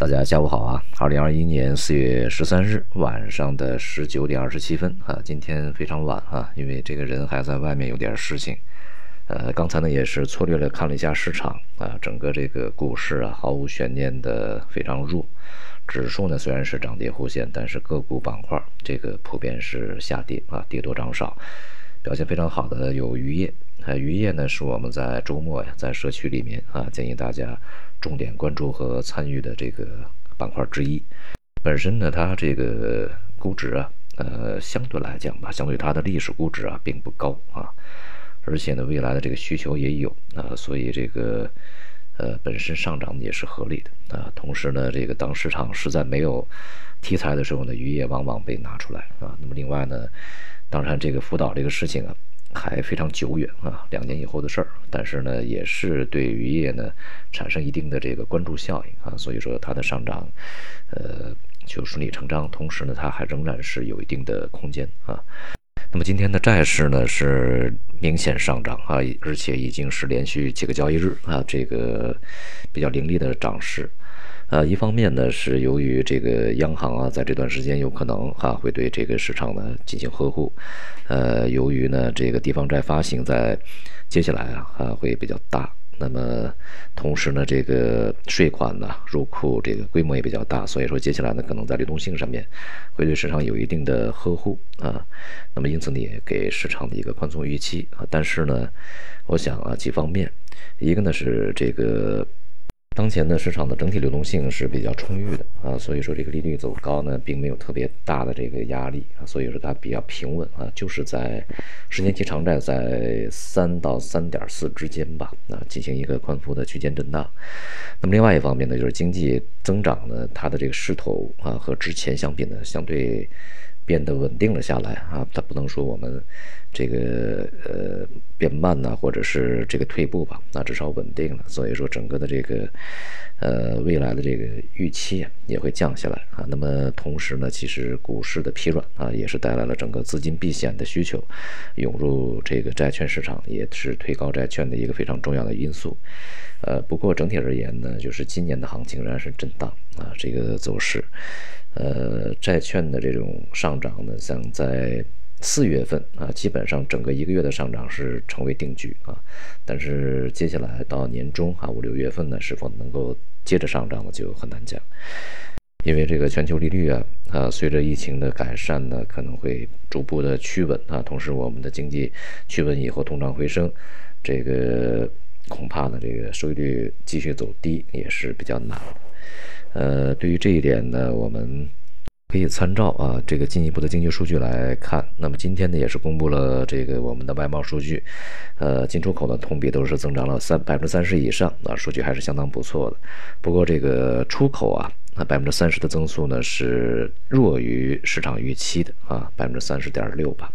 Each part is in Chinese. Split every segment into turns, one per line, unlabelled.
大家下午好啊！二零二一年四月十三日晚上的十九点二十七分啊，今天非常晚啊，因为这个人还在外面有点事情。呃，刚才呢也是粗略的看了一下市场啊，整个这个股市啊毫无悬念的非常弱，指数呢虽然是涨跌互现，但是个股板块这个普遍是下跌啊，跌多涨少。表现非常好的有渔业，啊，渔业呢是我们在周末呀在社区里面啊建议大家。重点关注和参与的这个板块之一，本身呢，它这个估值啊，呃，相对来讲吧，相对它的历史估值啊，并不高啊，而且呢，未来的这个需求也有啊，所以这个呃，本身上涨也是合理的啊。同时呢，这个当市场实在没有题材的时候呢，渔业往往被拿出来啊。那么另外呢，当然这个辅导这个事情啊。还非常久远啊，两年以后的事儿。但是呢，也是对渔业呢产生一定的这个关注效应啊，所以说它的上涨，呃，就顺理成章。同时呢，它还仍然是有一定的空间啊。那么今天的债市呢是明显上涨啊，而且已经是连续几个交易日啊，这个比较凌厉的涨势。呃，一方面呢是由于这个央行啊，在这段时间有可能哈会对这个市场呢进行呵护，呃，由于呢这个地方债发行在接下来啊啊会比较大，那么同时呢这个税款呢入库这个规模也比较大，所以说接下来呢可能在流动性上面会对市场有一定的呵护啊，那么因此呢也给市场的一个宽松预期啊，但是呢，我想啊几方面，一个呢是这个。当前呢，市场的整体流动性是比较充裕的啊，所以说这个利率走高呢，并没有特别大的这个压力啊，所以说它比较平稳啊，就是在十年期长债在三到三点四之间吧，啊，进行一个宽幅的区间震荡。那么另外一方面呢，就是经济增长呢，它的这个势头啊，和之前相比呢，相对。变得稳定了下来啊，它不能说我们这个呃变慢呢，或者是这个退步吧，那至少稳定了。所以说整个的这个呃未来的这个预期也会降下来啊。那么同时呢，其实股市的疲软啊，也是带来了整个资金避险的需求涌入这个债券市场，也是推高债券的一个非常重要的因素。呃，不过整体而言呢，就是今年的行情仍然是震荡啊，这个走势。呃，债券的这种上涨呢，像在四月份啊，基本上整个一个月的上涨是成为定局啊。但是接下来到年中啊，五六月份呢，是否能够接着上涨呢，就很难讲。因为这个全球利率啊，啊，随着疫情的改善呢，可能会逐步的趋稳啊。同时，我们的经济趋稳以后，通胀回升，这个恐怕呢，这个收益率继续走低也是比较难。呃，对于这一点呢，我们可以参照啊这个进一步的经济数据来看。那么今天呢，也是公布了这个我们的外贸数据，呃，进出口呢同比都是增长了三百分之三十以上啊，数据还是相当不错的。不过这个出口啊，那百分之三十的增速呢是弱于市场预期的啊，百分之三十点六吧。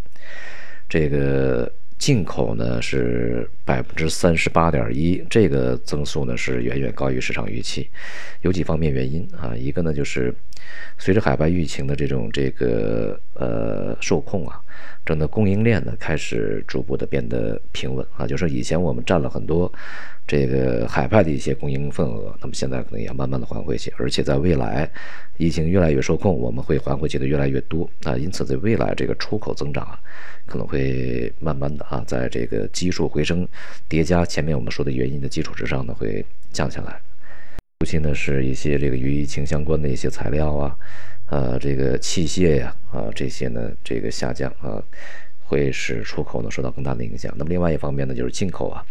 这个。进口呢是百分之三十八点一，这个增速呢是远远高于市场预期，有几方面原因啊，一个呢就是随着海外疫情的这种这个呃受控啊，整个供应链呢开始逐步的变得平稳啊，就是以前我们占了很多这个海外的一些供应份额，那么现在可能也要慢慢的还回去，而且在未来疫情越来越受控，我们会还回去的越来越多啊，因此在未来这个出口增长啊。可能会慢慢的啊，在这个基数回升叠加前面我们说的原因的基础之上呢，会降下来。尤其呢是一些这个与疫情相关的一些材料啊，呃，这个器械呀啊这些呢这个下降啊，会使出口呢受到更大的影响。那么另外一方面呢就是进口啊，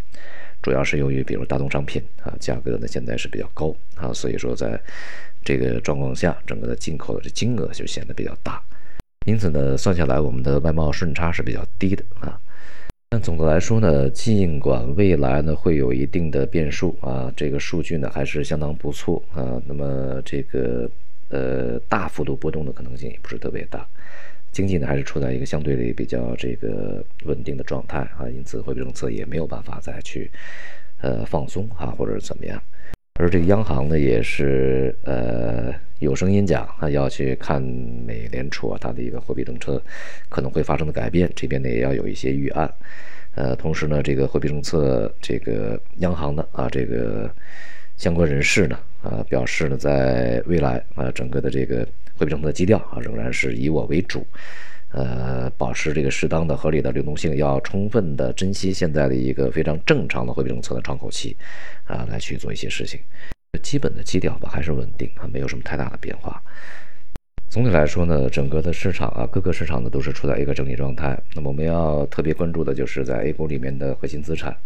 主要是由于比如大宗商品啊价格呢现在是比较高啊，所以说在这个状况下，整个的进口的这金额就显得比较大。因此呢，算下来我们的外贸顺差是比较低的啊。但总的来说呢，尽管未来呢会有一定的变数啊，这个数据呢还是相当不错啊。那么这个呃大幅度波动的可能性也不是特别大，经济呢还是处在一个相对的比较这个稳定的状态啊。因此货币政策也没有办法再去呃放松啊，或者怎么样。而这个央行呢，也是呃有声音讲啊，要去看美联储啊，它的一个货币政策可能会发生的改变，这边呢也要有一些预案。呃，同时呢，这个货币政策，这个央行的啊，这个相关人士呢，啊，表示呢，在未来啊，整个的这个货币政策基调啊，仍然是以我为主，呃，保持这个适当的、合理的流动性，要充分的珍惜现在的一个非常正常的货币政策的窗口期，啊，来去做一些事情。基本的基调吧，还是稳定啊，没有什么太大的变化。总体来说呢，整个的市场啊，各个市场呢都是处在一个整理状态。那么我们要特别关注的就是在 A 股里面的核心资产，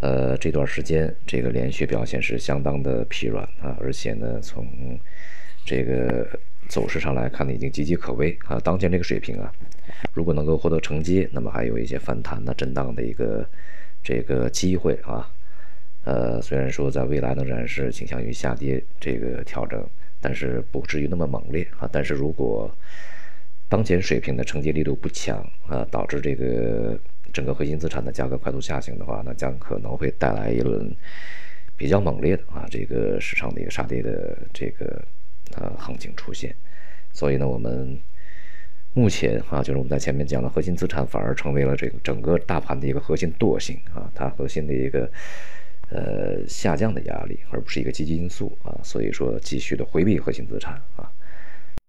呃，这段时间这个连续表现是相当的疲软啊，而且呢，从这个走势上来看呢，已经岌岌可危啊。当前这个水平啊，如果能够获得承接，那么还有一些反弹的震荡的一个这个机会啊。呃，虽然说在未来仍然是倾向于下跌这个调整。但是不至于那么猛烈啊！但是如果当前水平的承接力度不强啊，导致这个整个核心资产的价格快速下行的话，那将可能会带来一轮比较猛烈的啊这个市场的一个杀跌的这个呃行情出现。所以呢，我们目前啊，就是我们在前面讲的核心资产反而成为了这个整个大盘的一个核心惰性啊，它核心的一个。呃，下降的压力，而不是一个积极因素啊，所以说继续的回避核心资产啊。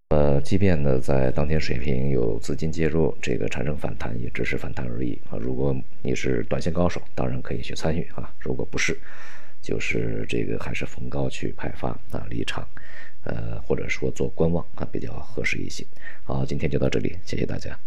呃，即便呢在当天水平有资金介入，这个产生反弹也只是反弹而已啊。如果你是短线高手，当然可以去参与啊。如果不是，就是这个还是逢高去派发啊离场，呃，或者说做观望啊比较合适一些。好，今天就到这里，谢谢大家。